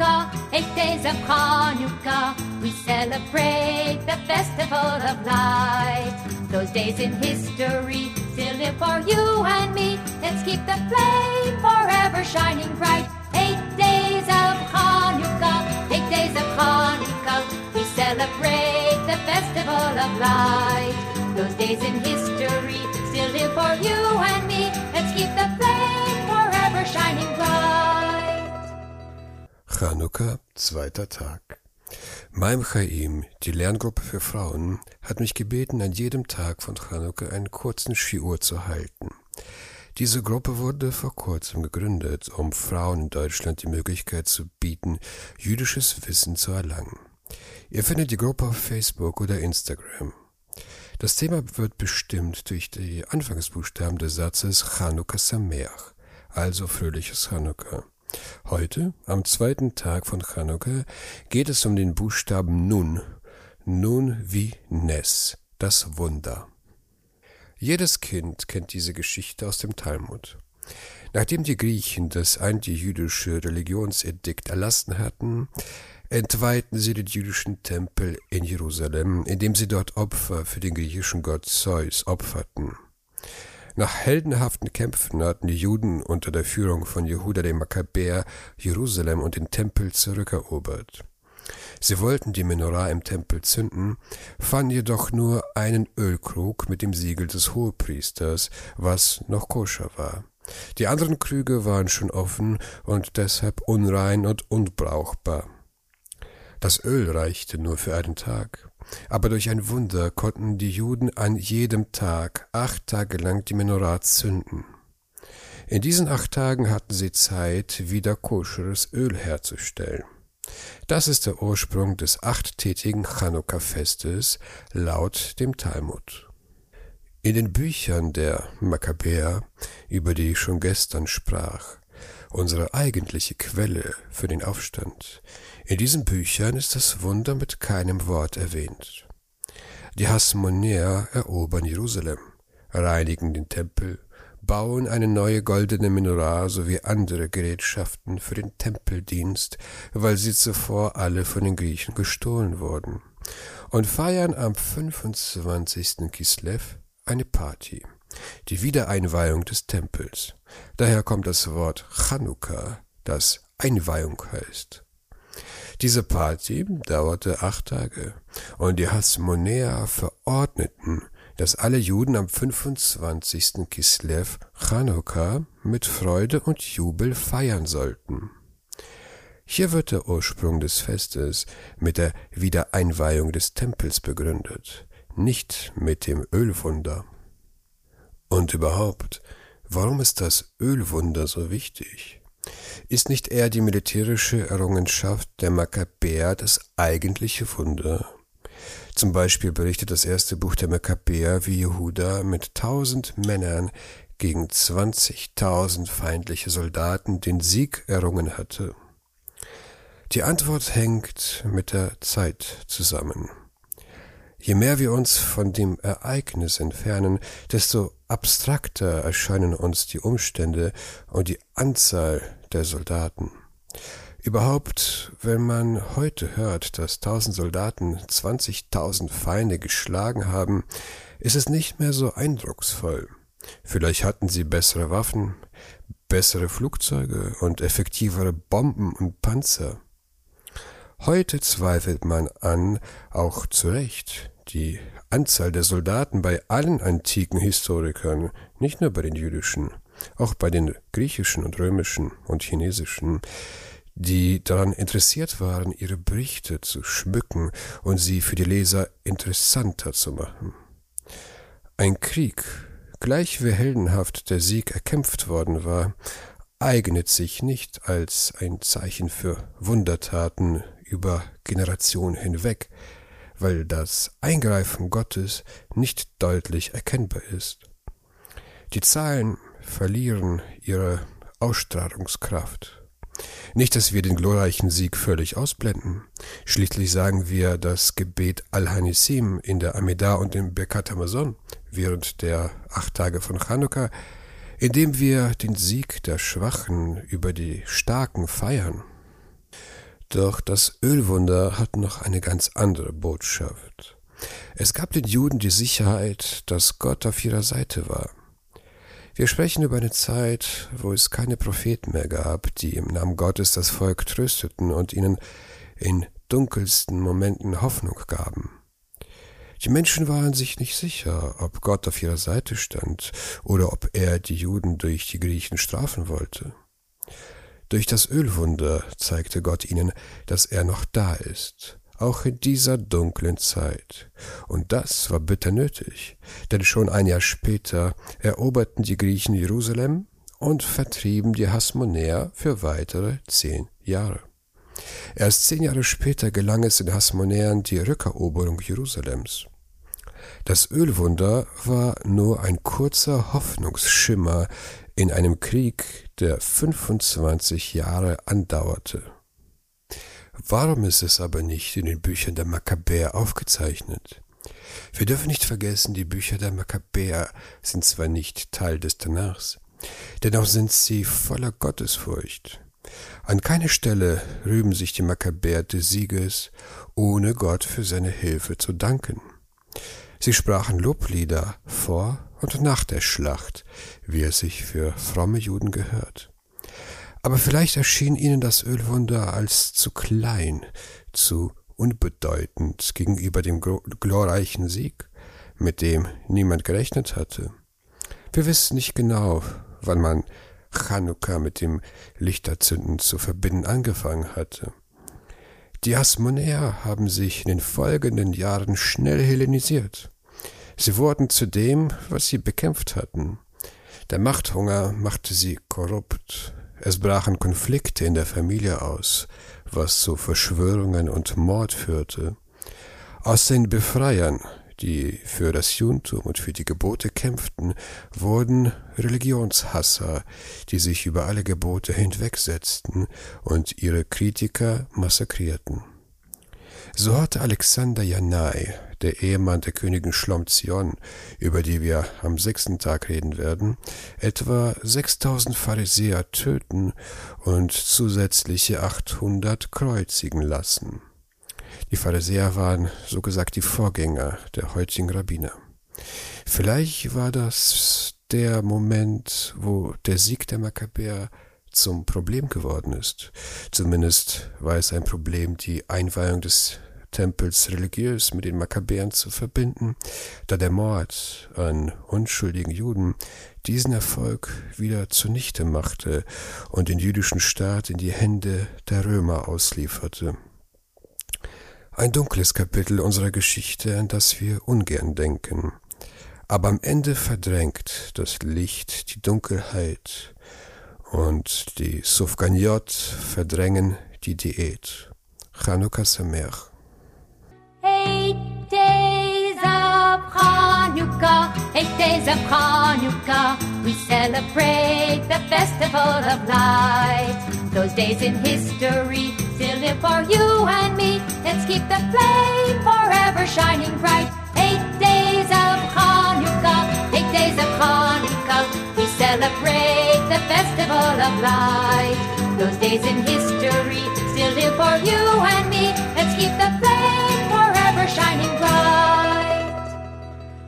Chanukah, eight days of Chanukah. We celebrate the festival of light. Those days in history still live for you and me. Let's keep the flame forever shining bright. Eight days of Chanukah, eight days of Chanukah. We celebrate the festival of light. Those days in history still live for you and me. Chanukka, zweiter Tag. Maim Chaim, die Lerngruppe für Frauen, hat mich gebeten, an jedem Tag von Chanukka einen kurzen Shiur zu halten. Diese Gruppe wurde vor kurzem gegründet, um Frauen in Deutschland die Möglichkeit zu bieten, jüdisches Wissen zu erlangen. Ihr findet die Gruppe auf Facebook oder Instagram. Das Thema wird bestimmt durch die Anfangsbuchstaben des Satzes Chanukka Sameach, also fröhliches Chanukka. Heute, am zweiten Tag von Chanukka, geht es um den Buchstaben Nun, Nun wie Nes, das Wunder. Jedes Kind kennt diese Geschichte aus dem Talmud. Nachdem die Griechen das antijüdische Religionsedikt erlassen hatten, entweihten sie den jüdischen Tempel in Jerusalem, indem sie dort Opfer für den griechischen Gott Zeus opferten. Nach heldenhaften Kämpfen hatten die Juden unter der Führung von Jehuda dem Makkabäer Jerusalem und den Tempel zurückerobert. Sie wollten die Menorah im Tempel zünden, fanden jedoch nur einen Ölkrug mit dem Siegel des Hohepriesters, was noch koscher war. Die anderen Krüge waren schon offen und deshalb unrein und unbrauchbar. Das Öl reichte nur für einen Tag. Aber durch ein Wunder konnten die Juden an jedem Tag acht Tage lang die Menorah zünden. In diesen acht Tagen hatten sie Zeit, wieder koscheres Öl herzustellen. Das ist der Ursprung des achttätigen Chanukka-Festes laut dem Talmud. In den Büchern der Makkabäer, über die ich schon gestern sprach, unsere eigentliche Quelle für den Aufstand, in diesen Büchern ist das Wunder mit keinem Wort erwähnt. Die Hasmonäer erobern Jerusalem, reinigen den Tempel, bauen eine neue goldene Menorah sowie andere Gerätschaften für den Tempeldienst, weil sie zuvor alle von den Griechen gestohlen wurden, und feiern am 25. Kislev eine Party, die Wiedereinweihung des Tempels. Daher kommt das Wort Chanukka, das Einweihung heißt. Diese Party dauerte acht Tage, und die Hasmonäer verordneten, dass alle Juden am 25. Kislev Chanukka mit Freude und Jubel feiern sollten. Hier wird der Ursprung des Festes mit der Wiedereinweihung des Tempels begründet, nicht mit dem Ölwunder. Und überhaupt, warum ist das Ölwunder so wichtig? Ist nicht eher die militärische Errungenschaft der Makkabäer das eigentliche Wunder? Zum Beispiel berichtet das erste Buch der Makkabäer, wie Jehuda mit tausend Männern gegen zwanzigtausend feindliche Soldaten den Sieg errungen hatte. Die Antwort hängt mit der Zeit zusammen. Je mehr wir uns von dem Ereignis entfernen, desto abstrakter erscheinen uns die Umstände und die Anzahl der Soldaten. Überhaupt, wenn man heute hört, dass tausend Soldaten zwanzigtausend Feinde geschlagen haben, ist es nicht mehr so eindrucksvoll. Vielleicht hatten sie bessere Waffen, bessere Flugzeuge und effektivere Bomben und Panzer. Heute zweifelt man an, auch zu Recht, die Anzahl der Soldaten bei allen antiken Historikern, nicht nur bei den jüdischen, auch bei den griechischen und römischen und chinesischen, die daran interessiert waren, ihre Berichte zu schmücken und sie für die Leser interessanter zu machen. Ein Krieg, gleich wie heldenhaft der Sieg erkämpft worden war, eignet sich nicht als ein Zeichen für Wundertaten über Generationen hinweg, weil das Eingreifen Gottes nicht deutlich erkennbar ist. Die Zahlen verlieren ihre Ausstrahlungskraft. Nicht, dass wir den glorreichen Sieg völlig ausblenden. Schließlich sagen wir das Gebet Al-Hanisim in der Amidah und im Birkat Hamazon während der acht Tage von Chanukka, indem wir den Sieg der Schwachen über die Starken feiern. Doch das Ölwunder hat noch eine ganz andere Botschaft. Es gab den Juden die Sicherheit, dass Gott auf ihrer Seite war. Wir sprechen über eine Zeit, wo es keine Propheten mehr gab, die im Namen Gottes das Volk trösteten und ihnen in dunkelsten Momenten Hoffnung gaben. Die Menschen waren sich nicht sicher, ob Gott auf ihrer Seite stand oder ob er die Juden durch die Griechen strafen wollte. Durch das Ölwunder zeigte Gott ihnen, dass er noch da ist, auch in dieser dunklen Zeit. Und das war bitter nötig, denn schon ein Jahr später eroberten die Griechen Jerusalem und vertrieben die Hasmonäer für weitere zehn Jahre. Erst zehn Jahre später gelang es den Hasmonäern die Rückeroberung Jerusalems. Das Ölwunder war nur ein kurzer Hoffnungsschimmer in einem Krieg, der 25 Jahre andauerte. Warum ist es aber nicht in den Büchern der Makkabäer aufgezeichnet? Wir dürfen nicht vergessen, die Bücher der Makkabäer sind zwar nicht Teil des Tanachs, dennoch sind sie voller Gottesfurcht. An keiner Stelle rühmen sich die Makkabäer des Sieges, ohne Gott für seine Hilfe zu danken. Sie sprachen Loblieder vor und nach der Schlacht, wie es sich für fromme Juden gehört. Aber vielleicht erschien ihnen das Ölwunder als zu klein, zu unbedeutend gegenüber dem glorreichen Sieg, mit dem niemand gerechnet hatte. Wir wissen nicht genau, wann man Chanukka mit dem Lichterzünden zu verbinden angefangen hatte. Die Asmonäer haben sich in den folgenden Jahren schnell hellenisiert. Sie wurden zu dem, was sie bekämpft hatten. Der Machthunger machte sie korrupt. Es brachen Konflikte in der Familie aus, was zu Verschwörungen und Mord führte. Aus den Befreiern die für das Judentum und für die Gebote kämpften, wurden Religionshasser, die sich über alle Gebote hinwegsetzten und ihre Kritiker massakrierten. So hatte Alexander Janai, der Ehemann der Königin Schlomzion, über die wir am sechsten Tag reden werden, etwa 6000 Pharisäer töten und zusätzliche 800 kreuzigen lassen. Die Pharisäer waren so gesagt die Vorgänger der heutigen Rabbiner. Vielleicht war das der Moment, wo der Sieg der Makkabäer zum Problem geworden ist. Zumindest war es ein Problem, die Einweihung des Tempels religiös mit den Makkabäern zu verbinden, da der Mord an unschuldigen Juden diesen Erfolg wieder zunichte machte und den jüdischen Staat in die Hände der Römer auslieferte. Ein dunkles Kapitel unserer Geschichte, an das wir ungern denken. Aber am Ende verdrängt das Licht die Dunkelheit und die Sufganiot verdrängen die Diät. Chanukah Sameach. Days of Chanukah, we celebrate the festival of light. Those days in history still live for you and me. Let's keep the flame forever shining bright. Eight days of Hanukkah, eight days of Hanukkah. We celebrate the festival of light. Those days in history still live for you and me. Let's keep the